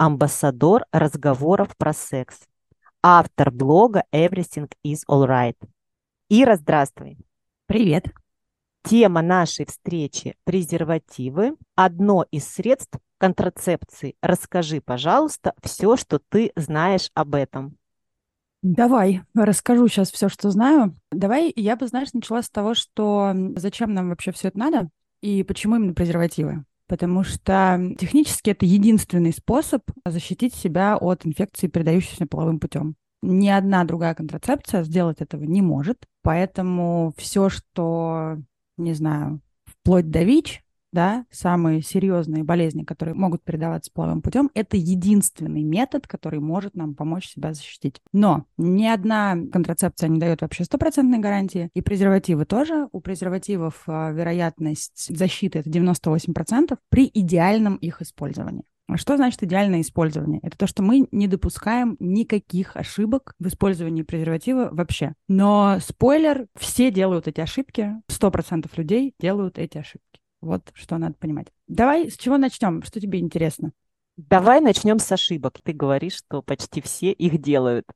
амбассадор разговоров про секс, автор блога Everything is Alright. Ира, здравствуй. Привет. Тема нашей встречи – презервативы. Одно из средств контрацепции. Расскажи, пожалуйста, все, что ты знаешь об этом. Давай, расскажу сейчас все, что знаю. Давай, я бы, знаешь, начала с того, что зачем нам вообще все это надо и почему именно презервативы потому что технически это единственный способ защитить себя от инфекции, передающейся половым путем. Ни одна другая контрацепция сделать этого не может, поэтому все, что, не знаю, вплоть до ВИЧ, да, самые серьезные болезни, которые могут передаваться половым путем, это единственный метод, который может нам помочь себя защитить. Но ни одна контрацепция не дает вообще стопроцентной гарантии, и презервативы тоже. У презервативов а, вероятность защиты это 98% при идеальном их использовании. Что значит идеальное использование? Это то, что мы не допускаем никаких ошибок в использовании презерватива вообще. Но спойлер, все делают эти ошибки, 100% людей делают эти ошибки. Вот что надо понимать. Давай с чего начнем? Что тебе интересно? Давай начнем с ошибок. Ты говоришь, что почти все их делают.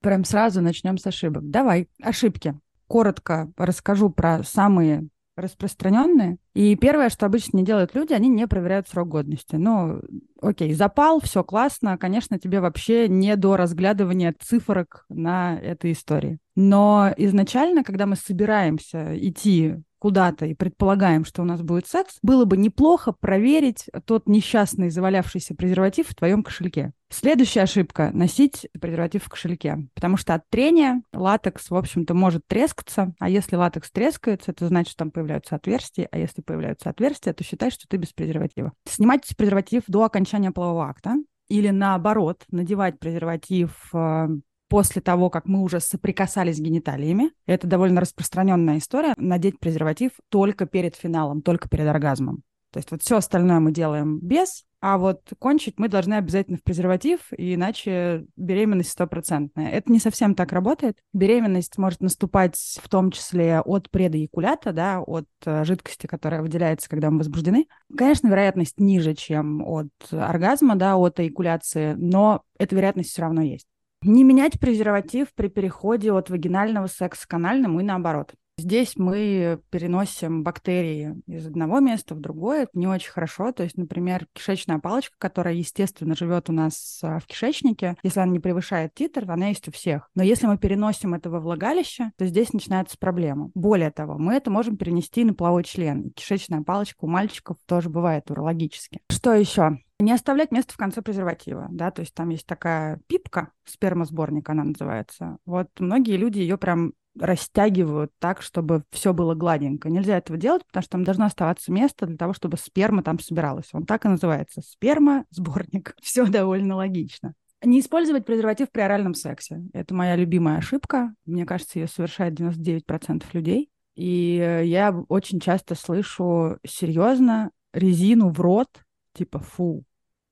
Прям сразу начнем с ошибок. Давай, ошибки. Коротко расскажу про самые распространенные. И первое, что обычно не делают люди, они не проверяют срок годности. Ну, окей, запал, все классно, конечно, тебе вообще не до разглядывания цифрок на этой истории. Но изначально, когда мы собираемся идти куда-то и предполагаем, что у нас будет секс, было бы неплохо проверить тот несчастный завалявшийся презерватив в твоем кошельке. Следующая ошибка – носить презерватив в кошельке, потому что от трения латекс, в общем-то, может трескаться, а если латекс трескается, это значит, что там появляются отверстия, а если появляются отверстия, то считай, что ты без презерватива. Снимать презерватив до окончания полового акта или наоборот, надевать презерватив э, после того, как мы уже соприкасались с гениталиями. Это довольно распространенная история. Надеть презерватив только перед финалом, только перед оргазмом. То есть вот все остальное мы делаем без, а вот кончить мы должны обязательно в презерватив, иначе беременность стопроцентная. Это не совсем так работает. Беременность может наступать в том числе от предоякулята, да, от э, жидкости, которая выделяется, когда мы возбуждены. Конечно, вероятность ниже, чем от оргазма, да, от эякуляции, но эта вероятность все равно есть. Не менять презерватив при переходе от вагинального секса к анальному и наоборот. Здесь мы переносим бактерии из одного места в другое. Это не очень хорошо. То есть, например, кишечная палочка, которая, естественно, живет у нас а, в кишечнике, если она не превышает титр, она есть у всех. Но если мы переносим это во влагалище, то здесь начинается проблема. Более того, мы это можем перенести на половой член. кишечная палочка у мальчиков тоже бывает урологически. Что еще? Не оставлять место в конце презерватива, да, то есть там есть такая пипка, спермосборник она называется. Вот многие люди ее прям растягивают так, чтобы все было гладенько. Нельзя этого делать, потому что там должно оставаться место для того, чтобы сперма там собиралась. Он так и называется. Сперма, сборник. Все довольно логично. Не использовать презерватив при оральном сексе. Это моя любимая ошибка. Мне кажется, ее совершает 99% людей. И я очень часто слышу серьезно резину в рот, типа фу,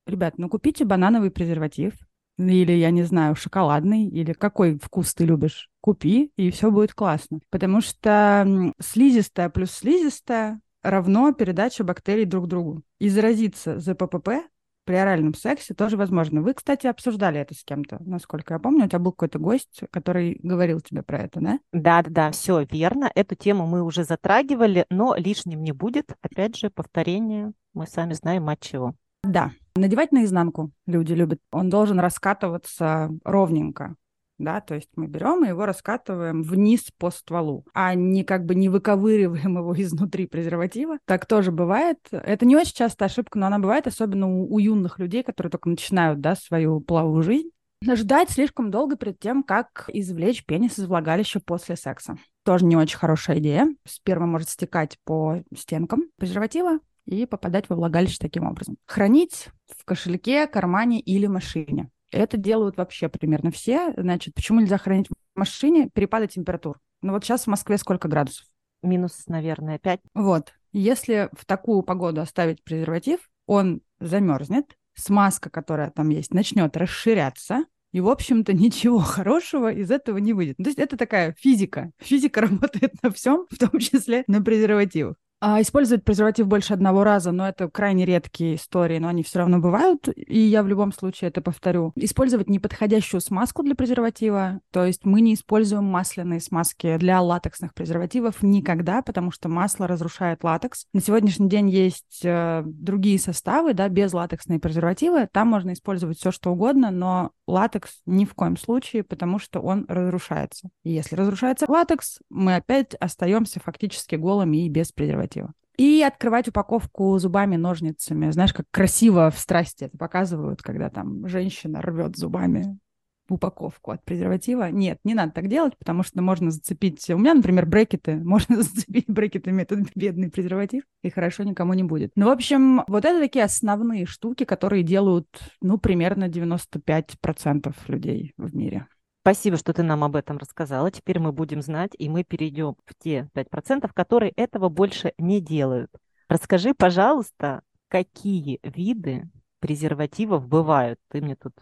Ребят, ну купите банановый презерватив, или, я не знаю, шоколадный, или какой вкус ты любишь, купи, и все будет классно. Потому что слизистая плюс слизистая равно передача бактерий друг другу. И заразиться ЗППП при оральном сексе тоже возможно. Вы, кстати, обсуждали это с кем-то, насколько я помню. У тебя был какой-то гость, который говорил тебе про это, да? Да, да, да, все верно. Эту тему мы уже затрагивали, но лишним не будет. Опять же, повторение. Мы сами знаем от чего. Да, надевать наизнанку люди любят. Он должен раскатываться ровненько. Да, то есть мы берем и его раскатываем вниз по стволу, а не как бы не выковыриваем его изнутри презерватива. Так тоже бывает. Это не очень часто ошибка, но она бывает, особенно у, у юных людей, которые только начинают, да, свою половую жизнь. Ждать слишком долго перед тем, как извлечь пенис из влагалища после секса. Тоже не очень хорошая идея. Сперма может стекать по стенкам презерватива, и попадать во влагалище таким образом. Хранить в кошельке, кармане или машине. Это делают вообще примерно все. Значит, почему нельзя хранить в машине? Перепады температур. Ну вот сейчас в Москве сколько градусов? Минус, наверное, 5. Вот. Если в такую погоду оставить презерватив, он замерзнет, смазка, которая там есть, начнет расширяться, и, в общем-то, ничего хорошего из этого не выйдет. То есть это такая физика. Физика работает на всем, в том числе на презервативах. А использовать презерватив больше одного раза, но это крайне редкие истории, но они все равно бывают, и я в любом случае это повторю. Использовать неподходящую смазку для презерватива, то есть мы не используем масляные смазки для латексных презервативов никогда, потому что масло разрушает латекс. На сегодняшний день есть э, другие составы, да, без латексные презервативы, там можно использовать все что угодно, но латекс ни в коем случае, потому что он разрушается. И если разрушается латекс, мы опять остаемся фактически голыми и без презерватива. И открывать упаковку зубами, ножницами. Знаешь, как красиво в страсти это показывают, когда там женщина рвет зубами упаковку от презерватива. Нет, не надо так делать, потому что можно зацепить... У меня, например, брекеты. Можно зацепить брекетами этот бедный презерватив, и хорошо никому не будет. Ну, в общем, вот это такие основные штуки, которые делают, ну, примерно 95% людей в мире. Спасибо, что ты нам об этом рассказала. Теперь мы будем знать, и мы перейдем в те 5%, которые этого больше не делают. Расскажи, пожалуйста, какие виды презервативов бывают? Ты мне тут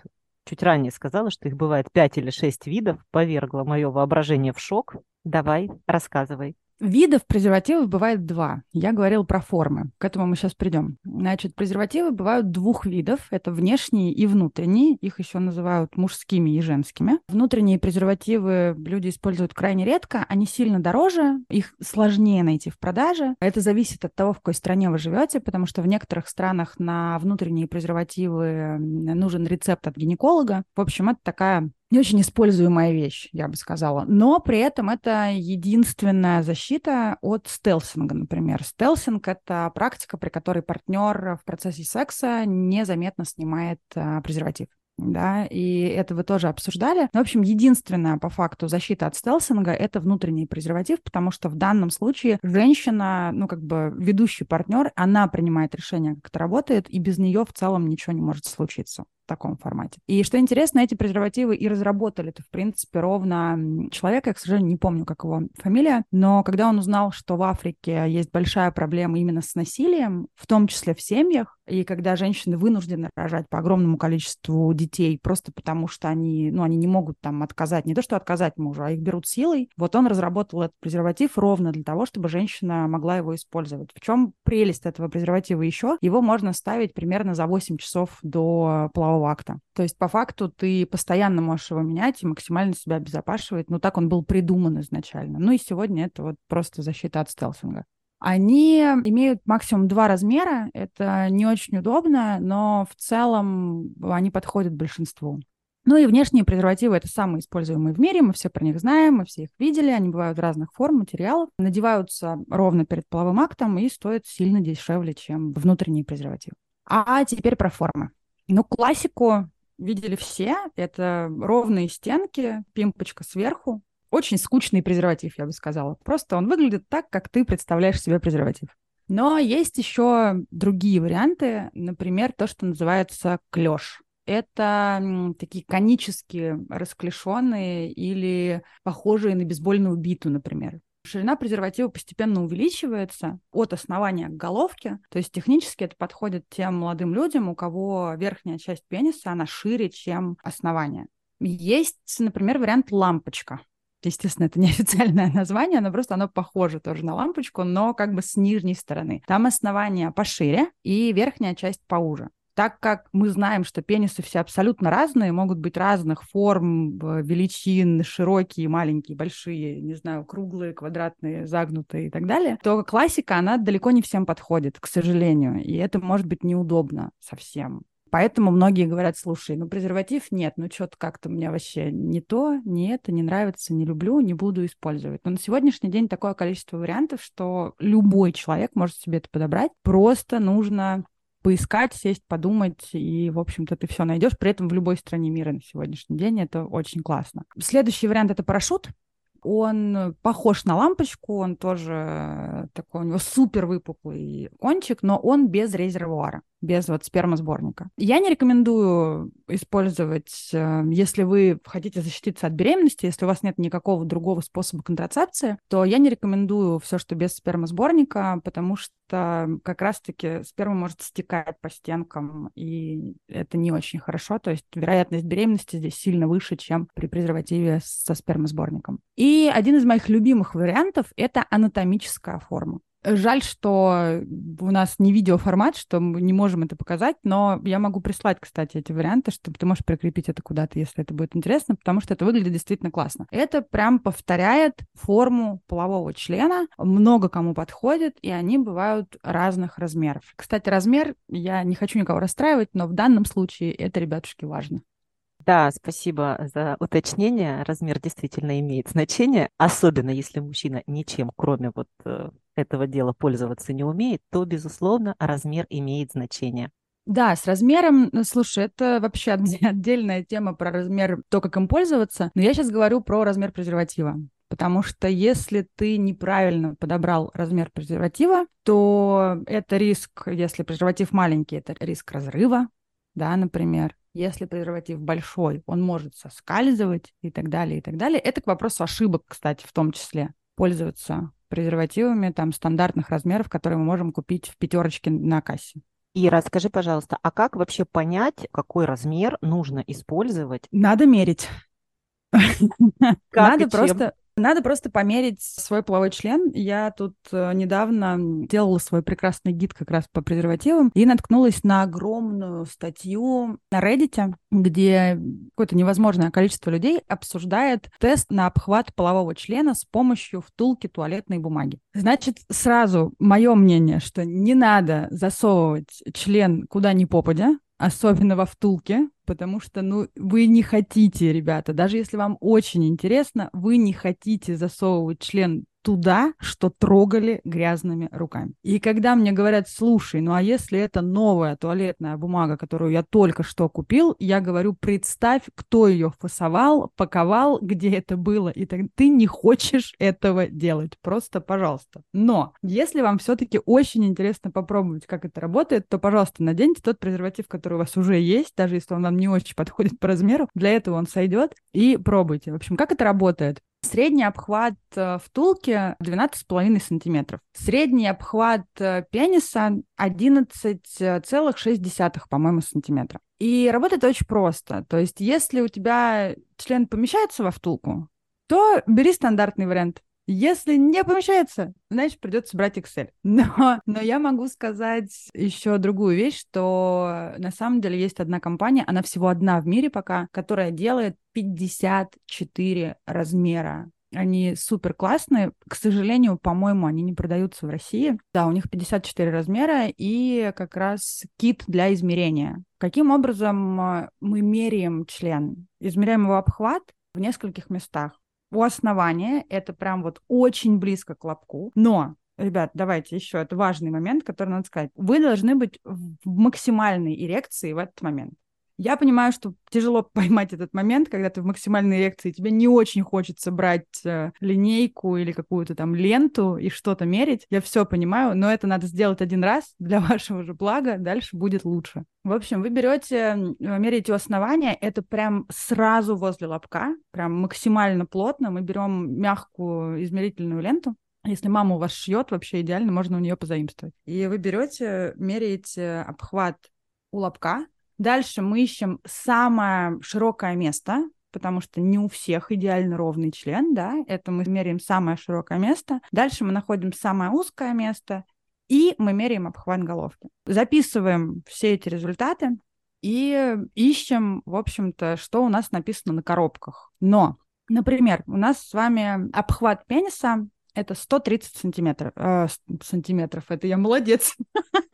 чуть ранее сказала, что их бывает 5 или 6 видов, повергла мое воображение в шок. Давай, рассказывай. Видов презервативов бывает два. Я говорил про формы. К этому мы сейчас придем. Значит, презервативы бывают двух видов. Это внешние и внутренние. Их еще называют мужскими и женскими. Внутренние презервативы люди используют крайне редко. Они сильно дороже. Их сложнее найти в продаже. Это зависит от того, в какой стране вы живете, потому что в некоторых странах на внутренние презервативы нужен рецепт от гинеколога. В общем, это такая не очень используемая вещь, я бы сказала. Но при этом это единственная защита от стелсинга, например. Стелсинг — это практика, при которой партнер в процессе секса незаметно снимает а, презерватив да, и это вы тоже обсуждали. В общем, единственная по факту защита от стелсинга — это внутренний презерватив, потому что в данном случае женщина, ну, как бы ведущий партнер, она принимает решение, как это работает, и без нее в целом ничего не может случиться в таком формате. И что интересно, эти презервативы и разработали это, в принципе, ровно человека, я, к сожалению, не помню, как его фамилия, но когда он узнал, что в Африке есть большая проблема именно с насилием, в том числе в семьях, и когда женщины вынуждены рожать по огромному количеству детей просто потому, что они, ну, они не могут там отказать, не то что отказать мужу, а их берут силой, вот он разработал этот презерватив ровно для того, чтобы женщина могла его использовать. В чем прелесть этого презерватива еще? Его можно ставить примерно за 8 часов до полового полового акта. То есть по факту ты постоянно можешь его менять и максимально себя обезопашивать. Ну, так он был придуман изначально. Ну и сегодня это вот просто защита от стелсинга. Они имеют максимум два размера. Это не очень удобно, но в целом они подходят большинству. Ну и внешние презервативы — это самые используемые в мире, мы все про них знаем, мы все их видели, они бывают разных форм, материалов, надеваются ровно перед половым актом и стоят сильно дешевле, чем внутренние презервативы. А теперь про формы. Ну, классику видели все. Это ровные стенки, пимпочка сверху. Очень скучный презерватив, я бы сказала. Просто он выглядит так, как ты представляешь себе презерватив. Но есть еще другие варианты, например, то, что называется клеш. Это такие конические, расклешенные или похожие на бейсбольную биту, например. Ширина презерватива постепенно увеличивается от основания к головке. То есть технически это подходит тем молодым людям, у кого верхняя часть пениса, она шире, чем основание. Есть, например, вариант лампочка. Естественно, это не официальное название, но просто оно похоже тоже на лампочку, но как бы с нижней стороны. Там основание пошире и верхняя часть поуже. Так как мы знаем, что пенисы все абсолютно разные, могут быть разных форм, величин, широкие, маленькие, большие, не знаю, круглые, квадратные, загнутые и так далее, то классика, она далеко не всем подходит, к сожалению. И это может быть неудобно совсем. Поэтому многие говорят, слушай, ну презерватив нет, ну что-то как-то мне вообще не то, не это, не нравится, не люблю, не буду использовать. Но на сегодняшний день такое количество вариантов, что любой человек может себе это подобрать. Просто нужно поискать, сесть, подумать, и, в общем-то, ты все найдешь. При этом в любой стране мира на сегодняшний день это очень классно. Следующий вариант — это парашют. Он похож на лампочку, он тоже такой, у него супер выпуклый кончик, но он без резервуара без вот спермосборника. Я не рекомендую использовать, э, если вы хотите защититься от беременности, если у вас нет никакого другого способа контрацепции, то я не рекомендую все, что без спермосборника, потому что как раз-таки сперма может стекать по стенкам, и это не очень хорошо. То есть вероятность беременности здесь сильно выше, чем при презервативе со спермосборником. И один из моих любимых вариантов — это анатомическая форма. Жаль, что у нас не видеоформат, что мы не можем это показать, но я могу прислать, кстати, эти варианты, чтобы ты можешь прикрепить это куда-то, если это будет интересно, потому что это выглядит действительно классно. Это прям повторяет форму полового члена, много кому подходит, и они бывают разных размеров. Кстати, размер, я не хочу никого расстраивать, но в данном случае это, ребятушки, важно. Да, спасибо за уточнение. Размер действительно имеет значение, особенно если мужчина ничем, кроме вот э, этого дела пользоваться не умеет, то, безусловно, размер имеет значение. Да, с размером, ну, слушай, это вообще отдельная тема про размер, то, как им пользоваться. Но я сейчас говорю про размер презерватива. Потому что если ты неправильно подобрал размер презерватива, то это риск, если презерватив маленький, это риск разрыва, да, например. Если презерватив большой, он может соскальзывать и так далее, и так далее. Это к вопросу ошибок, кстати, в том числе. Пользоваться презервативами там стандартных размеров, которые мы можем купить в пятерочке на кассе. И расскажи, пожалуйста, а как вообще понять, какой размер нужно использовать? Надо мерить. Надо просто надо просто померить свой половой член. Я тут э, недавно делала свой прекрасный гид как раз по презервативам и наткнулась на огромную статью на Reddit, где какое-то невозможное количество людей обсуждает тест на обхват полового члена с помощью втулки туалетной бумаги. Значит, сразу мое мнение, что не надо засовывать член куда ни попадя, особенно во втулке, потому что, ну, вы не хотите, ребята, даже если вам очень интересно, вы не хотите засовывать член туда, что трогали грязными руками. И когда мне говорят, слушай, ну а если это новая туалетная бумага, которую я только что купил, я говорю, представь, кто ее фасовал, паковал, где это было, и так ты не хочешь этого делать, просто пожалуйста. Но если вам все-таки очень интересно попробовать, как это работает, то, пожалуйста, наденьте тот презерватив, который у вас уже есть, даже если он вам не очень подходит по размеру, для этого он сойдет, и пробуйте. В общем, как это работает? Средний обхват э, втулки 12,5 сантиметров. Средний обхват э, пениса 11,6, по-моему, сантиметра. И работает очень просто. То есть, если у тебя член помещается во втулку, то бери стандартный вариант. Если не помещается, значит, придется брать Excel. Но, но я могу сказать еще другую вещь, что на самом деле есть одна компания, она всего одна в мире пока, которая делает 54 размера они супер классные. К сожалению, по-моему, они не продаются в России. Да, у них 54 размера и как раз кит для измерения. Каким образом э, мы меряем член? Измеряем его обхват в нескольких местах у основания, это прям вот очень близко к лобку, но Ребят, давайте еще, это важный момент, который надо сказать. Вы должны быть в максимальной эрекции в этот момент. Я понимаю, что тяжело поймать этот момент, когда ты в максимальной реакции, тебе не очень хочется брать э, линейку или какую-то там ленту и что-то мерить. Я все понимаю, но это надо сделать один раз для вашего же блага, дальше будет лучше. В общем, вы берете, меряете у основания, это прям сразу возле лобка, прям максимально плотно. Мы берем мягкую измерительную ленту, если мама у вас шьет, вообще идеально, можно у нее позаимствовать. И вы берете, меряете обхват у лобка, Дальше мы ищем самое широкое место, потому что не у всех идеально ровный член, да, это мы меряем самое широкое место. Дальше мы находим самое узкое место, и мы меряем обхват головки. Записываем все эти результаты и ищем, в общем-то, что у нас написано на коробках. Но, например, у нас с вами обхват пениса это 130 сантиметров. Э, сантиметров, это я молодец.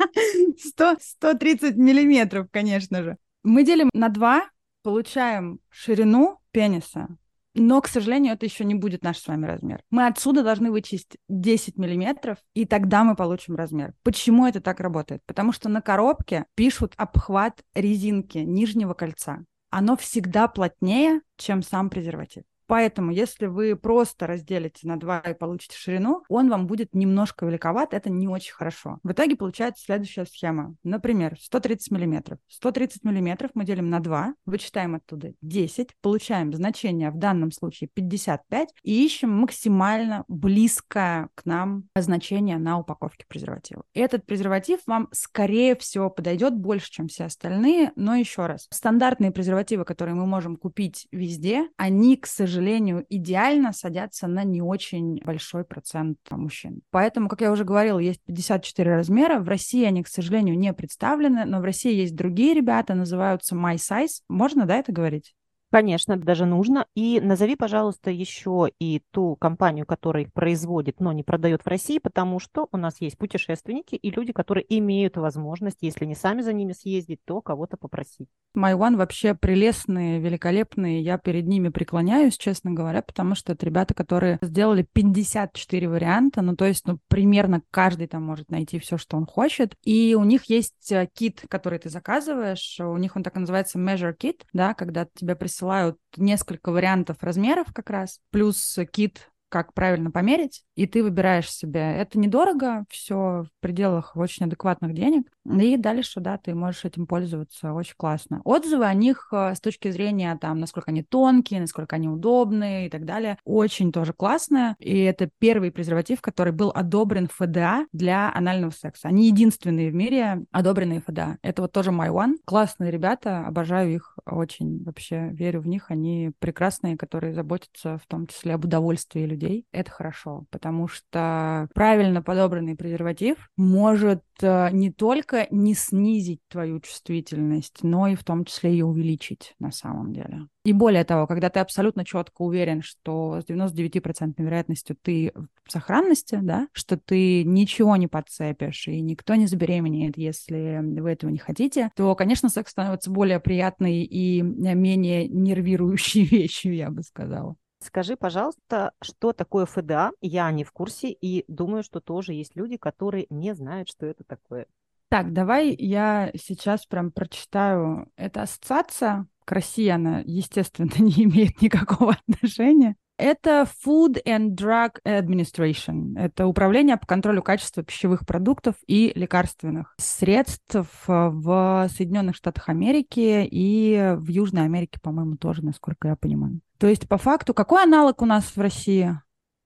100, 130 миллиметров, конечно же. Мы делим на 2, получаем ширину пениса, но, к сожалению, это еще не будет наш с вами размер. Мы отсюда должны вычесть 10 миллиметров, и тогда мы получим размер. Почему это так работает? Потому что на коробке пишут обхват резинки нижнего кольца. Оно всегда плотнее, чем сам презерватив. Поэтому, если вы просто разделите на два и получите ширину, он вам будет немножко великоват, это не очень хорошо. В итоге получается следующая схема. Например, 130 миллиметров. 130 миллиметров мы делим на 2, вычитаем оттуда 10, получаем значение в данном случае 55 и ищем максимально близкое к нам значение на упаковке презерватива. Этот презерватив вам, скорее всего, подойдет больше, чем все остальные, но еще раз, стандартные презервативы, которые мы можем купить везде, они, к сожалению, идеально садятся на не очень большой процент мужчин. Поэтому, как я уже говорила, есть 54 размера. В России они, к сожалению, не представлены, но в России есть другие ребята, называются My Size. Можно, да, это говорить? Конечно, даже нужно. И назови, пожалуйста, еще и ту компанию, которая их производит, но не продает в России, потому что у нас есть путешественники и люди, которые имеют возможность, если не сами за ними съездить, то кого-то попросить. One вообще прелестные, великолепные. Я перед ними преклоняюсь, честно говоря, потому что это ребята, которые сделали 54 варианта, ну то есть ну, примерно каждый там может найти все, что он хочет. И у них есть э, кит, который ты заказываешь, у них он так называется Measure Kit, да, когда тебе присылают присылают несколько вариантов размеров как раз, плюс кит как правильно померить, и ты выбираешь себе. Это недорого, все в пределах очень адекватных денег. И дальше, да, ты можешь этим пользоваться очень классно. Отзывы о них э, с точки зрения, там, насколько они тонкие, насколько они удобные и так далее, очень тоже классные. И это первый презерватив, который был одобрен ФДА для анального секса. Они единственные в мире одобренные ФДА. Это вот тоже My One. Классные ребята, обожаю их очень, вообще верю в них. Они прекрасные, которые заботятся в том числе об удовольствии людей людей, это хорошо, потому что правильно подобранный презерватив может э, не только не снизить твою чувствительность, но и в том числе и увеличить на самом деле. И более того, когда ты абсолютно четко уверен, что с 99% вероятностью ты в сохранности, да, что ты ничего не подцепишь и никто не забеременеет, если вы этого не хотите, то, конечно, секс становится более приятной и менее нервирующей вещью, я бы сказала. Скажи, пожалуйста, что такое ФДА? Я не в курсе и думаю, что тоже есть люди, которые не знают, что это такое. Так, давай я сейчас прям прочитаю. Это ассоциация к России, она, естественно, не имеет никакого отношения. Это Food and Drug Administration. Это управление по контролю качества пищевых продуктов и лекарственных средств в Соединенных Штатах Америки и в Южной Америке, по-моему, тоже, насколько я понимаю. То есть, по факту, какой аналог у нас в России?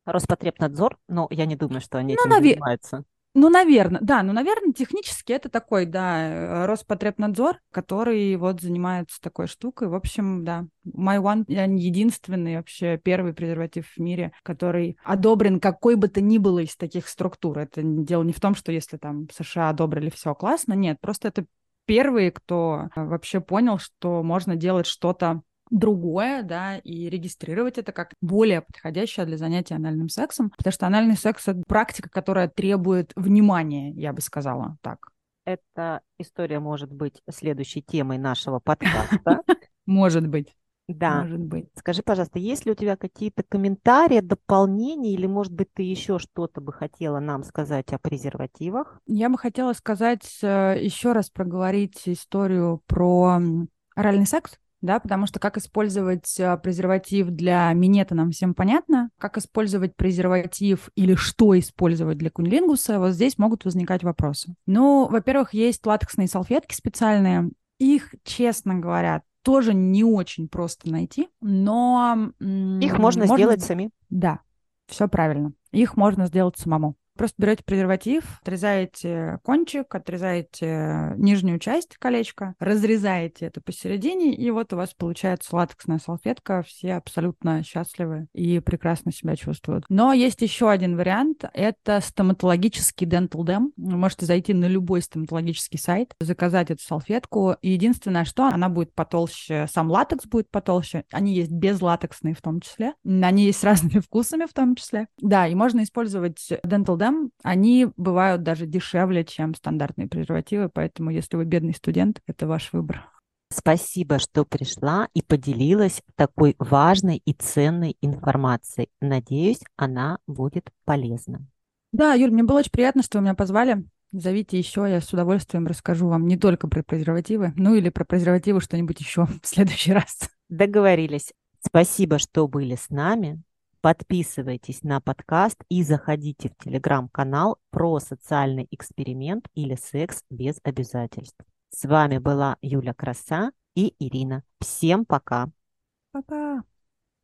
Роспотребнадзор, но я не думаю, что они ну, этим навер... занимаются. Ну, наверное, да, ну, наверное, технически это такой, да, э, Роспотребнадзор, который вот занимается такой штукой. В общем, да, My One единственный вообще первый презерватив в мире, который одобрен какой бы то ни было из таких структур. Это дело не в том, что если там США одобрили все классно, нет, просто это первые, кто э, вообще понял, что можно делать что-то другое, да, и регистрировать это как более подходящее для занятия анальным сексом, потому что анальный секс — это практика, которая требует внимания, я бы сказала так. Эта история может быть следующей темой нашего подкаста. Может быть. Да. Может быть. Скажи, пожалуйста, есть ли у тебя какие-то комментарии, дополнения, или, может быть, ты еще что-то бы хотела нам сказать о презервативах? Я бы хотела сказать, э, еще раз проговорить историю про оральный секс, да, потому что как использовать а, презерватив для минета нам всем понятно, как использовать презерватив или что использовать для кунилингуса, вот здесь могут возникать вопросы. Ну, во-первых, есть латексные салфетки специальные, их, честно говоря, тоже не очень просто найти, но... Их можно, можно сделать сами. Да, все правильно. Их можно сделать самому. Просто берете презерватив, отрезаете кончик, отрезаете нижнюю часть колечка, разрезаете это посередине, и вот у вас получается латексная салфетка. Все абсолютно счастливы и прекрасно себя чувствуют. Но есть еще один вариант. Это стоматологический Dental Dam. Вы можете зайти на любой стоматологический сайт, заказать эту салфетку. И единственное, что она будет потолще, сам латекс будет потолще. Они есть безлатексные в том числе. Они есть с разными вкусами в том числе. Да, и можно использовать Dental Dam годам, они бывают даже дешевле, чем стандартные презервативы, поэтому если вы бедный студент, это ваш выбор. Спасибо, что пришла и поделилась такой важной и ценной информацией. Надеюсь, она будет полезна. Да, Юль, мне было очень приятно, что вы меня позвали. Зовите еще, я с удовольствием расскажу вам не только про презервативы, ну или про презервативы что-нибудь еще в следующий раз. Договорились. Спасибо, что были с нами. Подписывайтесь на подкаст и заходите в телеграм-канал про социальный эксперимент или секс без обязательств. С вами была Юля Краса и Ирина. Всем пока! Пока!